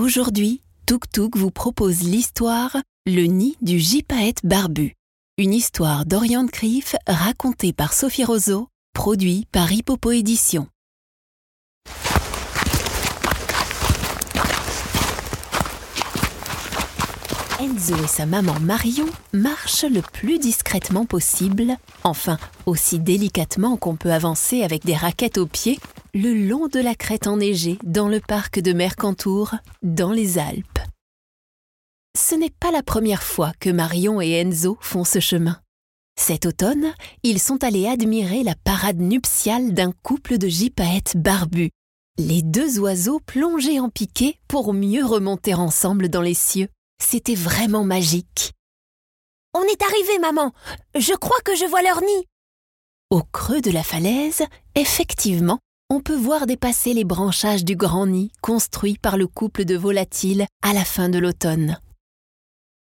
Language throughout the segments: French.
Aujourd'hui, Tuk Tuk vous propose l'histoire Le nid du gypaète barbu. Une histoire d'Oriane Criff racontée par Sophie Roseau, produit par Hippopo Édition. Enzo et sa maman Marion marchent le plus discrètement possible, enfin aussi délicatement qu'on peut avancer avec des raquettes aux pieds, le long de la crête enneigée dans le parc de Mercantour, dans les Alpes. Ce n'est pas la première fois que Marion et Enzo font ce chemin. Cet automne, ils sont allés admirer la parade nuptiale d'un couple de gypaètes barbus, les deux oiseaux plongés en piqué pour mieux remonter ensemble dans les cieux. C'était vraiment magique. On est arrivé, maman. Je crois que je vois leur nid. Au creux de la falaise, effectivement, on peut voir dépasser les branchages du grand nid construit par le couple de volatiles à la fin de l'automne.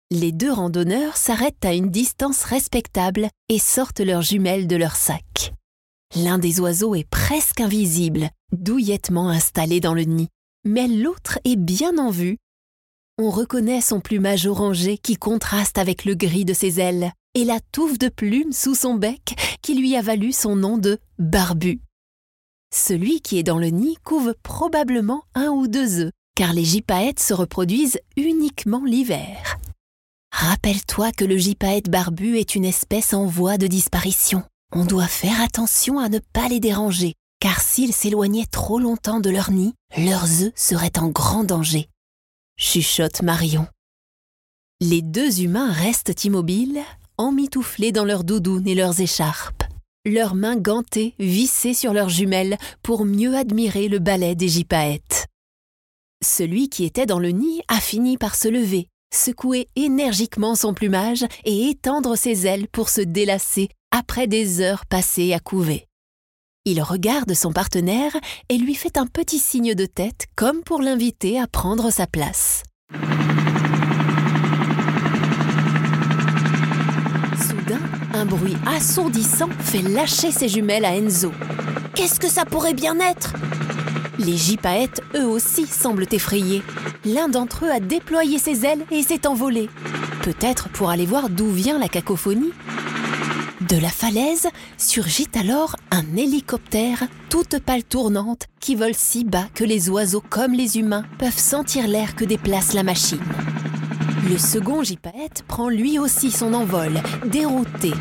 Les deux randonneurs s'arrêtent à une distance respectable et sortent leurs jumelles de leur sac. L'un des oiseaux est presque invisible, douillettement installé dans le nid, mais l'autre est bien en vue on reconnaît son plumage orangé qui contraste avec le gris de ses ailes et la touffe de plumes sous son bec qui lui a valu son nom de barbu. Celui qui est dans le nid couve probablement un ou deux œufs, car les gypaètes se reproduisent uniquement l'hiver. Rappelle-toi que le gypaète barbu est une espèce en voie de disparition. On doit faire attention à ne pas les déranger, car s'ils s'éloignaient trop longtemps de leur nid, leurs œufs seraient en grand danger chuchote Marion. Les deux humains restent immobiles, emmitouflés dans leurs doudounes et leurs écharpes, leurs mains gantées vissées sur leurs jumelles pour mieux admirer le ballet des gypaètes. Celui qui était dans le nid a fini par se lever, secouer énergiquement son plumage et étendre ses ailes pour se délasser après des heures passées à couver. Il regarde son partenaire et lui fait un petit signe de tête comme pour l'inviter à prendre sa place. Un bruit assourdissant fait lâcher ses jumelles à Enzo. Qu'est-ce que ça pourrait bien être? Les gypaètes, eux aussi, semblent effrayés. L'un d'entre eux a déployé ses ailes et s'est envolé. Peut-être pour aller voir d'où vient la cacophonie de la falaise surgit alors un hélicoptère toute pâle tournante qui vole si bas que les oiseaux comme les humains peuvent sentir l'air que déplace la machine. Le second gypaète prend lui aussi son envol, dérouté.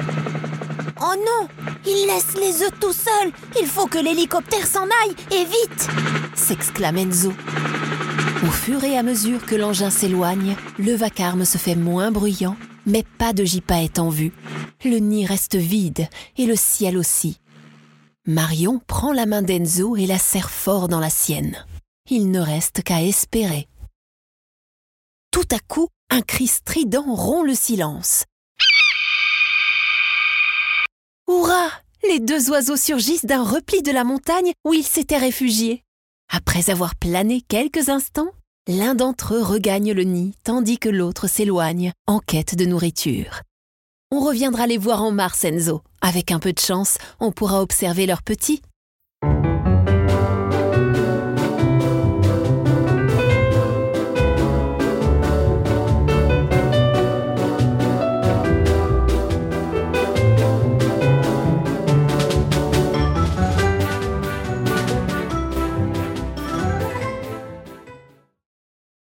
Oh non Il laisse les œufs tout seuls Il faut que l'hélicoptère s'en aille, et vite s'exclame Enzo. Au fur et à mesure que l'engin s'éloigne, le vacarme se fait moins bruyant, mais pas de gypaète en vue, le nid reste vide et le ciel aussi. Marion prend la main d'Enzo et la serre fort dans la sienne. Il ne reste qu'à espérer. Tout à coup, un cri strident rompt le silence. Hurrah Les deux oiseaux surgissent d'un repli de la montagne où ils s'étaient réfugiés. Après avoir plané quelques instants, l'un d'entre eux regagne le nid tandis que l'autre s'éloigne en quête de nourriture. On reviendra les voir en mars, Enzo. Avec un peu de chance, on pourra observer leurs petits.